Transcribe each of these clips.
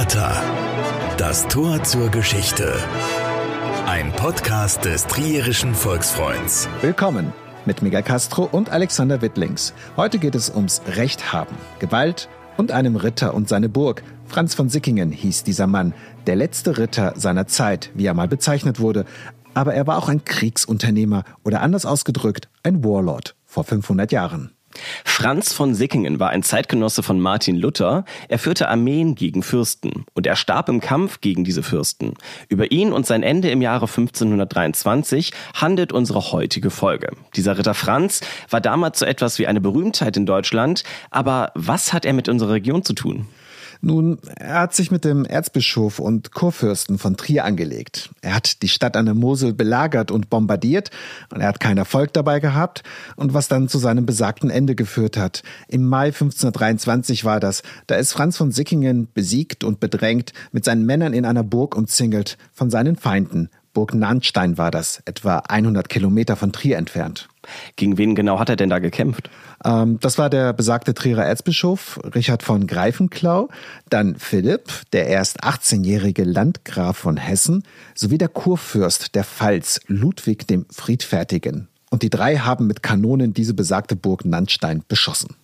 Porta. Das Tor zur Geschichte. Ein Podcast des Trierischen Volksfreunds. Willkommen mit Mega Castro und Alexander Wittlings. Heute geht es ums Recht haben, Gewalt und einem Ritter und seine Burg. Franz von Sickingen hieß dieser Mann, der letzte Ritter seiner Zeit, wie er mal bezeichnet wurde. Aber er war auch ein Kriegsunternehmer oder anders ausgedrückt ein Warlord vor 500 Jahren. Franz von Sickingen war ein Zeitgenosse von Martin Luther. Er führte Armeen gegen Fürsten und er starb im Kampf gegen diese Fürsten. Über ihn und sein Ende im Jahre 1523 handelt unsere heutige Folge. Dieser Ritter Franz war damals so etwas wie eine Berühmtheit in Deutschland, aber was hat er mit unserer Region zu tun? Nun, er hat sich mit dem Erzbischof und Kurfürsten von Trier angelegt. Er hat die Stadt an der Mosel belagert und bombardiert und er hat keinen Erfolg dabei gehabt und was dann zu seinem besagten Ende geführt hat. Im Mai 1523 war das. Da ist Franz von Sickingen besiegt und bedrängt, mit seinen Männern in einer Burg umzingelt von seinen Feinden. Burg Nannstein war das, etwa 100 Kilometer von Trier entfernt. Gegen wen genau hat er denn da gekämpft? Ähm, das war der besagte Trierer Erzbischof Richard von Greifenklau, dann Philipp, der erst 18-jährige Landgraf von Hessen, sowie der Kurfürst der Pfalz Ludwig dem Friedfertigen. Und die drei haben mit Kanonen diese besagte Burg Nannstein beschossen.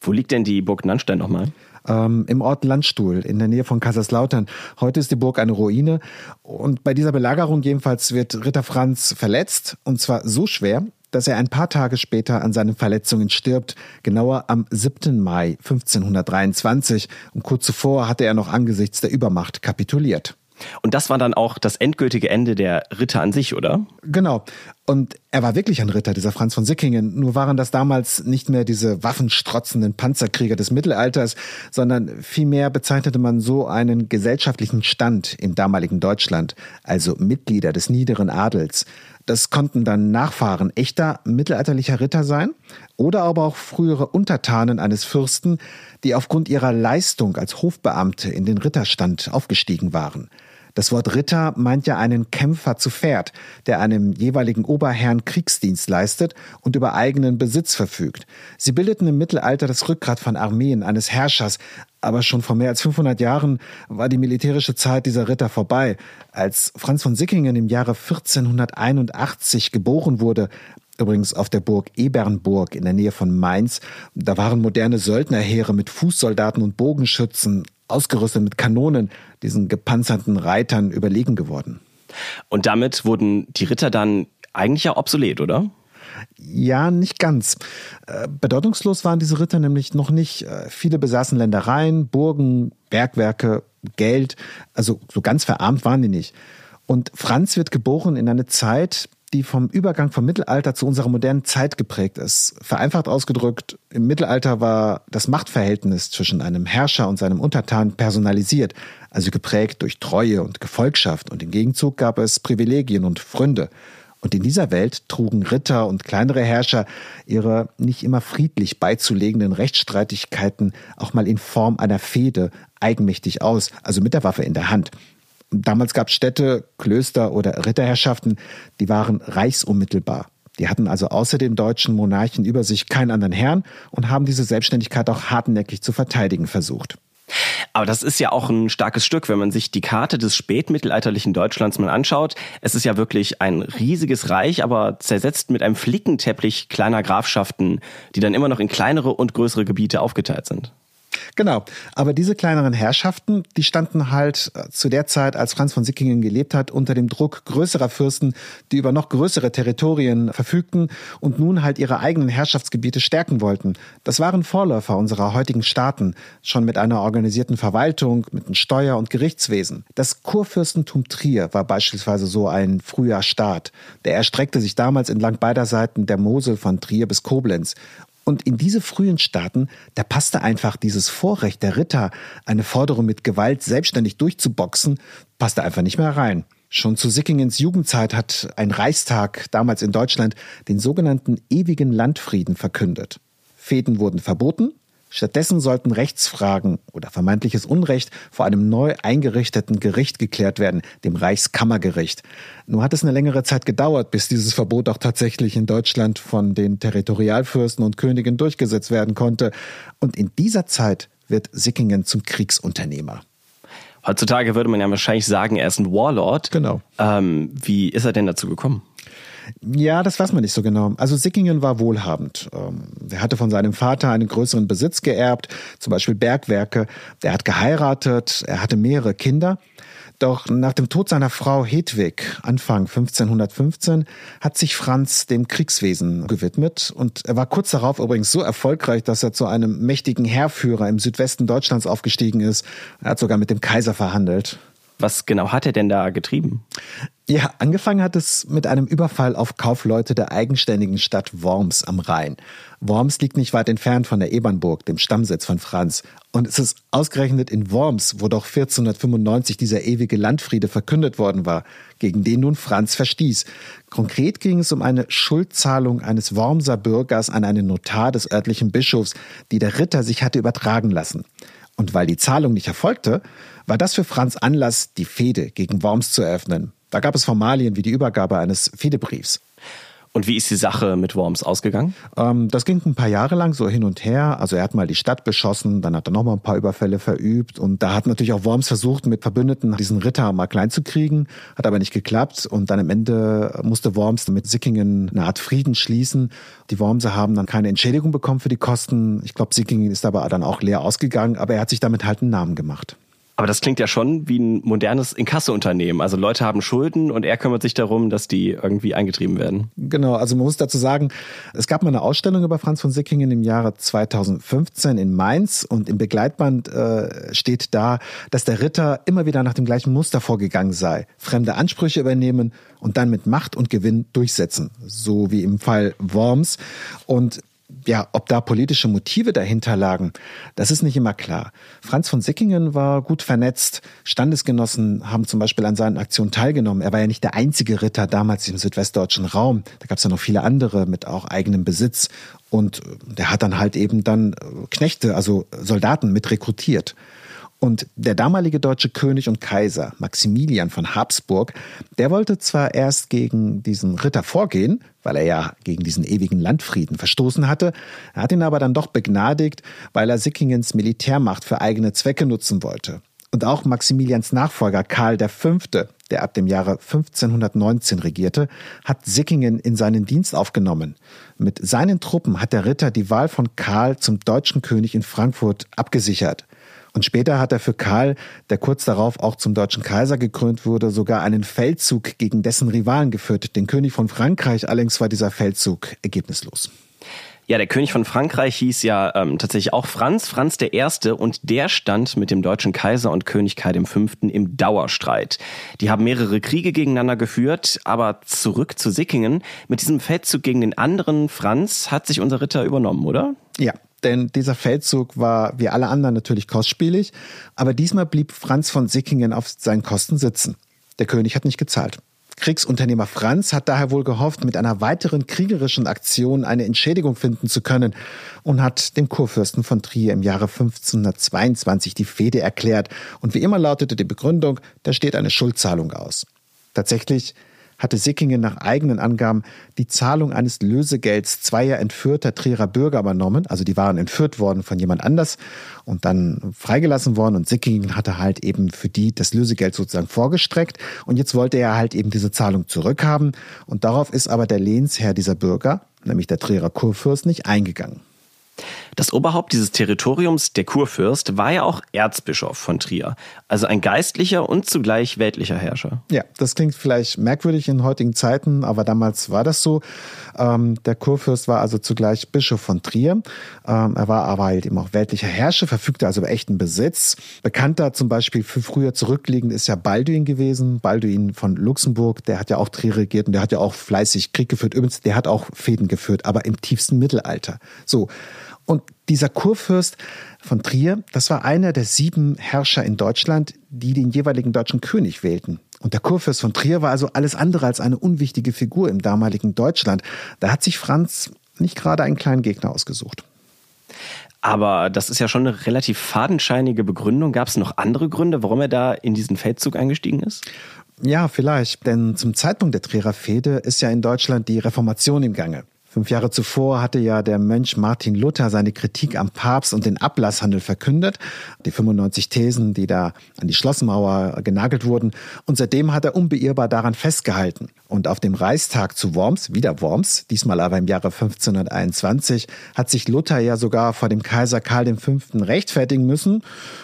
Wo liegt denn die Burg Nannstein nochmal? ähm, im Ort Landstuhl in der Nähe von Kaiserslautern. Heute ist die Burg eine Ruine und bei dieser Belagerung jedenfalls wird Ritter Franz verletzt und zwar so schwer, dass er ein paar Tage später an seinen Verletzungen stirbt, genauer am 7. Mai 1523 und kurz zuvor hatte er noch angesichts der Übermacht kapituliert. Und das war dann auch das endgültige Ende der Ritter an sich, oder? Genau. Und er war wirklich ein Ritter, dieser Franz von Sickingen. Nur waren das damals nicht mehr diese waffenstrotzenden Panzerkrieger des Mittelalters, sondern vielmehr bezeichnete man so einen gesellschaftlichen Stand im damaligen Deutschland, also Mitglieder des niederen Adels. Das konnten dann Nachfahren echter mittelalterlicher Ritter sein oder aber auch frühere Untertanen eines Fürsten, die aufgrund ihrer Leistung als Hofbeamte in den Ritterstand aufgestiegen waren. Das Wort Ritter meint ja einen Kämpfer zu Pferd, der einem jeweiligen Oberherrn Kriegsdienst leistet und über eigenen Besitz verfügt. Sie bildeten im Mittelalter das Rückgrat von Armeen eines Herrschers, aber schon vor mehr als 500 Jahren war die militärische Zeit dieser Ritter vorbei. Als Franz von Sickingen im Jahre 1481 geboren wurde, übrigens auf der Burg Ebernburg in der Nähe von Mainz. Da waren moderne Söldnerheere mit Fußsoldaten und Bogenschützen, ausgerüstet mit Kanonen, diesen gepanzerten Reitern überlegen geworden. Und damit wurden die Ritter dann eigentlich ja obsolet, oder? Ja, nicht ganz. Äh, bedeutungslos waren diese Ritter nämlich noch nicht. Äh, viele besaßen Ländereien, Burgen, Bergwerke, Geld. Also so ganz verarmt waren die nicht. Und Franz wird geboren in eine Zeit, die vom Übergang vom Mittelalter zu unserer modernen Zeit geprägt ist. Vereinfacht ausgedrückt, im Mittelalter war das Machtverhältnis zwischen einem Herrscher und seinem Untertan personalisiert, also geprägt durch Treue und Gefolgschaft und im Gegenzug gab es Privilegien und Fründe. Und in dieser Welt trugen Ritter und kleinere Herrscher ihre nicht immer friedlich beizulegenden Rechtsstreitigkeiten auch mal in Form einer Fehde eigenmächtig aus, also mit der Waffe in der Hand. Damals gab es Städte, Klöster oder Ritterherrschaften, die waren reichsunmittelbar. Die hatten also außer den deutschen Monarchen über sich keinen anderen Herrn und haben diese Selbstständigkeit auch hartnäckig zu verteidigen versucht. Aber das ist ja auch ein starkes Stück, wenn man sich die Karte des spätmittelalterlichen Deutschlands mal anschaut. Es ist ja wirklich ein riesiges Reich, aber zersetzt mit einem Flickenteppich kleiner Grafschaften, die dann immer noch in kleinere und größere Gebiete aufgeteilt sind. Genau. Aber diese kleineren Herrschaften, die standen halt äh, zu der Zeit, als Franz von Sickingen gelebt hat, unter dem Druck größerer Fürsten, die über noch größere Territorien verfügten und nun halt ihre eigenen Herrschaftsgebiete stärken wollten. Das waren Vorläufer unserer heutigen Staaten, schon mit einer organisierten Verwaltung, mit einem Steuer- und Gerichtswesen. Das Kurfürstentum Trier war beispielsweise so ein früher Staat. Der erstreckte sich damals entlang beider Seiten der Mosel von Trier bis Koblenz und in diese frühen Staaten, da passte einfach dieses Vorrecht der Ritter, eine Forderung mit Gewalt selbstständig durchzuboxen, passte einfach nicht mehr rein. Schon zu Sickingens Jugendzeit hat ein Reichstag damals in Deutschland den sogenannten ewigen Landfrieden verkündet. Fäden wurden verboten, Stattdessen sollten Rechtsfragen oder vermeintliches Unrecht vor einem neu eingerichteten Gericht geklärt werden, dem Reichskammergericht. Nur hat es eine längere Zeit gedauert, bis dieses Verbot auch tatsächlich in Deutschland von den Territorialfürsten und Königen durchgesetzt werden konnte. Und in dieser Zeit wird Sickingen zum Kriegsunternehmer. Heutzutage würde man ja wahrscheinlich sagen, er ist ein Warlord. Genau. Ähm, wie ist er denn dazu gekommen? Ja, das weiß man nicht so genau. Also Sickingen war wohlhabend. Ähm, er hatte von seinem Vater einen größeren Besitz geerbt, zum Beispiel Bergwerke. Er hat geheiratet, er hatte mehrere Kinder. Doch nach dem Tod seiner Frau Hedwig Anfang 1515 hat sich Franz dem Kriegswesen gewidmet und er war kurz darauf übrigens so erfolgreich, dass er zu einem mächtigen Heerführer im Südwesten Deutschlands aufgestiegen ist. Er hat sogar mit dem Kaiser verhandelt. Was genau hat er denn da getrieben? Ja, angefangen hat es mit einem Überfall auf Kaufleute der eigenständigen Stadt Worms am Rhein. Worms liegt nicht weit entfernt von der Ebernburg, dem Stammsitz von Franz. Und es ist ausgerechnet in Worms, wo doch 1495 dieser ewige Landfriede verkündet worden war, gegen den nun Franz verstieß. Konkret ging es um eine Schuldzahlung eines Wormser Bürgers an einen Notar des örtlichen Bischofs, die der Ritter sich hatte übertragen lassen. Und weil die Zahlung nicht erfolgte, war das für Franz Anlass, die Fehde gegen Worms zu eröffnen. Da gab es Formalien wie die Übergabe eines Fehdebriefs. Und wie ist die Sache mit Worms ausgegangen? Ähm, das ging ein paar Jahre lang so hin und her. Also er hat mal die Stadt beschossen, dann hat er noch mal ein paar Überfälle verübt und da hat natürlich auch Worms versucht, mit Verbündeten diesen Ritter mal klein zu kriegen, hat aber nicht geklappt und dann am Ende musste Worms mit Sickingen eine Art Frieden schließen. Die Wormser haben dann keine Entschädigung bekommen für die Kosten. Ich glaube, Sickingen ist aber dann auch leer ausgegangen, aber er hat sich damit halt einen Namen gemacht. Aber das klingt ja schon wie ein modernes Inkasso-Unternehmen. Also Leute haben Schulden und er kümmert sich darum, dass die irgendwie eingetrieben werden. Genau, also man muss dazu sagen, es gab mal eine Ausstellung über Franz von Sickingen im Jahre 2015 in Mainz und im Begleitband äh, steht da, dass der Ritter immer wieder nach dem gleichen Muster vorgegangen sei. Fremde Ansprüche übernehmen und dann mit Macht und Gewinn durchsetzen. So wie im Fall Worms. Und ja, ob da politische Motive dahinter lagen, das ist nicht immer klar. Franz von Sickingen war gut vernetzt. Standesgenossen haben zum Beispiel an seinen Aktionen teilgenommen. Er war ja nicht der einzige Ritter damals im südwestdeutschen Raum. Da gab es ja noch viele andere mit auch eigenem Besitz. Und der hat dann halt eben dann Knechte, also Soldaten mit rekrutiert. Und der damalige deutsche König und Kaiser Maximilian von Habsburg, der wollte zwar erst gegen diesen Ritter vorgehen, weil er ja gegen diesen ewigen Landfrieden verstoßen hatte, er hat ihn aber dann doch begnadigt, weil er Sickingens Militärmacht für eigene Zwecke nutzen wollte. Und auch Maximilians Nachfolger Karl V., der ab dem Jahre 1519 regierte, hat Sickingen in seinen Dienst aufgenommen. Mit seinen Truppen hat der Ritter die Wahl von Karl zum deutschen König in Frankfurt abgesichert. Und später hat er für Karl, der kurz darauf auch zum deutschen Kaiser gekrönt wurde, sogar einen Feldzug gegen dessen Rivalen geführt, den König von Frankreich. Allerdings war dieser Feldzug ergebnislos. Ja, der König von Frankreich hieß ja ähm, tatsächlich auch Franz, Franz der Erste, und der stand mit dem deutschen Kaiser und König Kai V. im Dauerstreit. Die haben mehrere Kriege gegeneinander geführt, aber zurück zu Sickingen. Mit diesem Feldzug gegen den anderen Franz hat sich unser Ritter übernommen, oder? Ja, denn dieser Feldzug war wie alle anderen natürlich kostspielig, aber diesmal blieb Franz von Sickingen auf seinen Kosten sitzen. Der König hat nicht gezahlt. Kriegsunternehmer Franz hat daher wohl gehofft, mit einer weiteren kriegerischen Aktion eine Entschädigung finden zu können und hat dem Kurfürsten von Trier im Jahre 1522 die Fehde erklärt. Und wie immer lautete die Begründung, da steht eine Schuldzahlung aus. Tatsächlich hatte Sickingen nach eigenen Angaben die Zahlung eines Lösegelds zweier entführter Trierer Bürger übernommen. Also die waren entführt worden von jemand anders und dann freigelassen worden und Sickingen hatte halt eben für die das Lösegeld sozusagen vorgestreckt und jetzt wollte er halt eben diese Zahlung zurückhaben und darauf ist aber der Lehnsherr dieser Bürger, nämlich der Trierer Kurfürst, nicht eingegangen. Das Oberhaupt dieses Territoriums, der Kurfürst, war ja auch Erzbischof von Trier, also ein geistlicher und zugleich weltlicher Herrscher. Ja, das klingt vielleicht merkwürdig in heutigen Zeiten, aber damals war das so. Ähm, der Kurfürst war also zugleich Bischof von Trier. Ähm, er war aber halt eben auch weltlicher Herrscher, verfügte also über echten Besitz. Bekannter zum Beispiel für früher zurückliegend ist ja Balduin gewesen. Balduin von Luxemburg, der hat ja auch Trier regiert und der hat ja auch fleißig Krieg geführt. Übrigens, der hat auch Fäden geführt, aber im tiefsten Mittelalter. So. Und dieser Kurfürst von Trier, das war einer der sieben Herrscher in Deutschland, die den jeweiligen deutschen König wählten. Und der Kurfürst von Trier war also alles andere als eine unwichtige Figur im damaligen Deutschland. Da hat sich Franz nicht gerade einen kleinen Gegner ausgesucht. Aber das ist ja schon eine relativ fadenscheinige Begründung. Gab es noch andere Gründe, warum er da in diesen Feldzug eingestiegen ist? Ja, vielleicht. Denn zum Zeitpunkt der Trierer Fehde ist ja in Deutschland die Reformation im Gange. Fünf Jahre zuvor hatte ja der Mönch Martin Luther seine Kritik am Papst und den Ablasshandel verkündet. Die 95 Thesen, die da an die Schlossmauer genagelt wurden. Und seitdem hat er unbeirrbar daran festgehalten. Und auf dem Reichstag zu Worms, wieder Worms, diesmal aber im Jahre 1521, hat sich Luther ja sogar vor dem Kaiser Karl V. rechtfertigen müssen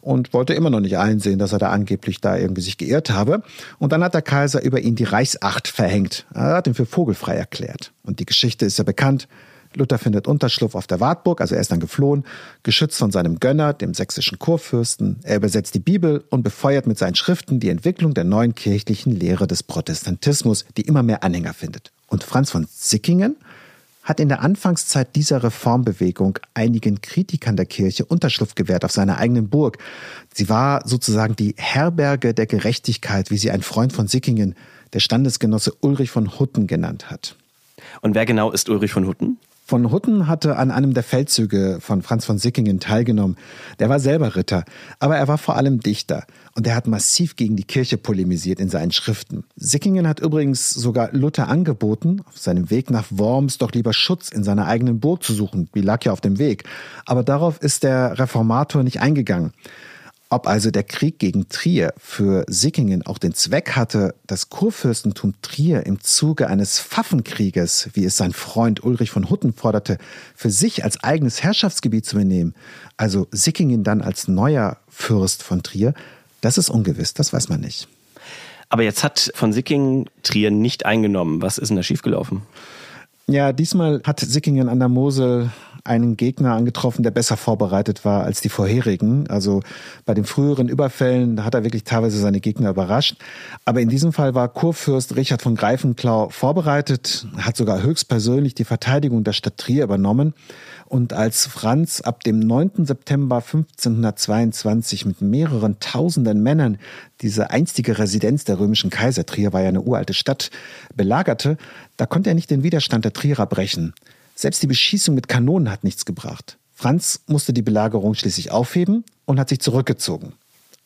und wollte immer noch nicht einsehen, dass er da angeblich da irgendwie sich geirrt habe. Und dann hat der Kaiser über ihn die Reichsacht verhängt. Er hat ihn für vogelfrei erklärt. Und die Geschichte ist ja bekannt. Luther findet Unterschlupf auf der Wartburg, also er ist dann geflohen, geschützt von seinem Gönner, dem sächsischen Kurfürsten. Er übersetzt die Bibel und befeuert mit seinen Schriften die Entwicklung der neuen kirchlichen Lehre des Protestantismus, die immer mehr Anhänger findet. Und Franz von Sickingen hat in der Anfangszeit dieser Reformbewegung einigen Kritikern der Kirche Unterschlupf gewährt auf seiner eigenen Burg. Sie war sozusagen die Herberge der Gerechtigkeit, wie sie ein Freund von Sickingen, der Standesgenosse Ulrich von Hutten genannt hat. Und wer genau ist Ulrich von Hutten? Von Hutten hatte an einem der Feldzüge von Franz von Sickingen teilgenommen. Der war selber Ritter, aber er war vor allem Dichter und er hat massiv gegen die Kirche polemisiert in seinen Schriften. Sickingen hat übrigens sogar Luther angeboten, auf seinem Weg nach Worms doch lieber Schutz in seiner eigenen Burg zu suchen. Die lag ja auf dem Weg. Aber darauf ist der Reformator nicht eingegangen. Ob also der Krieg gegen Trier für Sickingen auch den Zweck hatte, das Kurfürstentum Trier im Zuge eines Pfaffenkrieges, wie es sein Freund Ulrich von Hutten forderte, für sich als eigenes Herrschaftsgebiet zu übernehmen, also Sickingen dann als neuer Fürst von Trier, das ist ungewiss, das weiß man nicht. Aber jetzt hat von Sickingen Trier nicht eingenommen. Was ist denn da schiefgelaufen? Ja, diesmal hat Sickingen an der Mosel einen Gegner angetroffen, der besser vorbereitet war als die vorherigen. Also bei den früheren Überfällen hat er wirklich teilweise seine Gegner überrascht. Aber in diesem Fall war Kurfürst Richard von Greifenklau vorbereitet, hat sogar höchstpersönlich die Verteidigung der Stadt Trier übernommen. Und als Franz ab dem 9. September 1522 mit mehreren tausenden Männern diese einstige Residenz der römischen Kaiser, Trier war ja eine uralte Stadt, belagerte, da konnte er nicht den Widerstand der Trierer brechen. Selbst die Beschießung mit Kanonen hat nichts gebracht. Franz musste die Belagerung schließlich aufheben und hat sich zurückgezogen.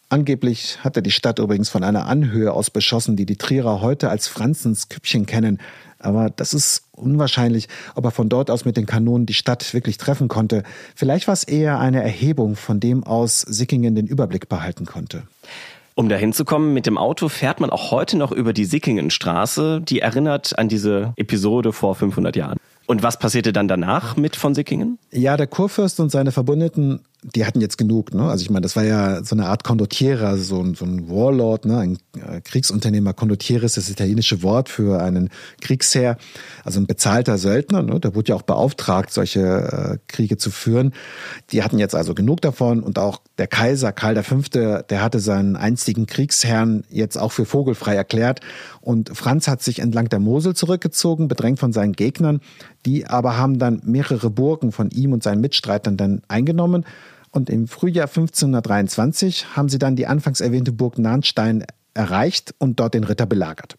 Angeblich hat er die Stadt übrigens von einer Anhöhe aus beschossen, die die Trierer heute als Franzens Küppchen kennen. Aber das ist unwahrscheinlich, ob er von dort aus mit den Kanonen die Stadt wirklich treffen konnte. Vielleicht war es eher eine Erhebung, von dem aus Sickingen den Überblick behalten konnte. Um dahin zu kommen, mit dem Auto fährt man auch heute noch über die Sickingenstraße, die erinnert an diese Episode vor 500 Jahren. Und was passierte dann danach mit von Sickingen? Ja, der Kurfürst und seine Verbündeten, die hatten jetzt genug. Ne? Also ich meine, das war ja so eine Art Condottiere, also so ein, so ein Warlord, ne? ein äh, Kriegsunternehmer. Condottiere ist das italienische Wort für einen Kriegsherr, also ein bezahlter Söldner. Ne? Der wurde ja auch beauftragt, solche äh, Kriege zu führen. Die hatten jetzt also genug davon und auch der Kaiser Karl V., der hatte seinen einstigen Kriegsherrn jetzt auch für vogelfrei erklärt. Und Franz hat sich entlang der Mosel zurückgezogen, bedrängt von seinen Gegnern. Die aber haben dann mehrere Burgen von ihm und seinen Mitstreitern dann eingenommen. Und im Frühjahr 1523 haben sie dann die anfangs erwähnte Burg Nahnstein erreicht und dort den Ritter belagert.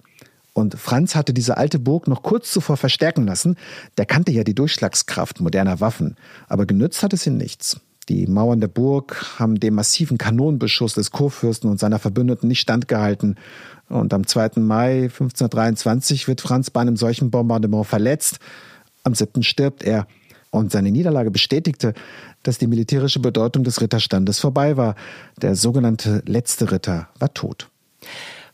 Und Franz hatte diese alte Burg noch kurz zuvor verstärken lassen. Der kannte ja die Durchschlagskraft moderner Waffen. Aber genützt hat es ihm nichts. Die Mauern der Burg haben dem massiven Kanonenbeschuss des Kurfürsten und seiner Verbündeten nicht standgehalten. Und am 2. Mai 1523 wird Franz bei einem solchen Bombardement verletzt. Am 7. stirbt er. Und seine Niederlage bestätigte, dass die militärische Bedeutung des Ritterstandes vorbei war. Der sogenannte letzte Ritter war tot.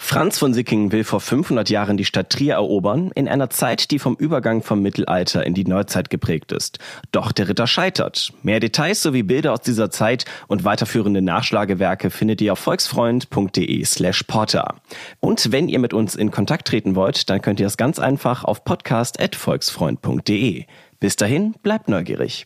Franz von Sickingen will vor 500 Jahren die Stadt Trier erobern, in einer Zeit, die vom Übergang vom Mittelalter in die Neuzeit geprägt ist. Doch der Ritter scheitert. Mehr Details sowie Bilder aus dieser Zeit und weiterführende Nachschlagewerke findet ihr auf volksfreund.de slash porter. Und wenn ihr mit uns in Kontakt treten wollt, dann könnt ihr es ganz einfach auf podcast.volksfreund.de. Bis dahin, bleibt neugierig.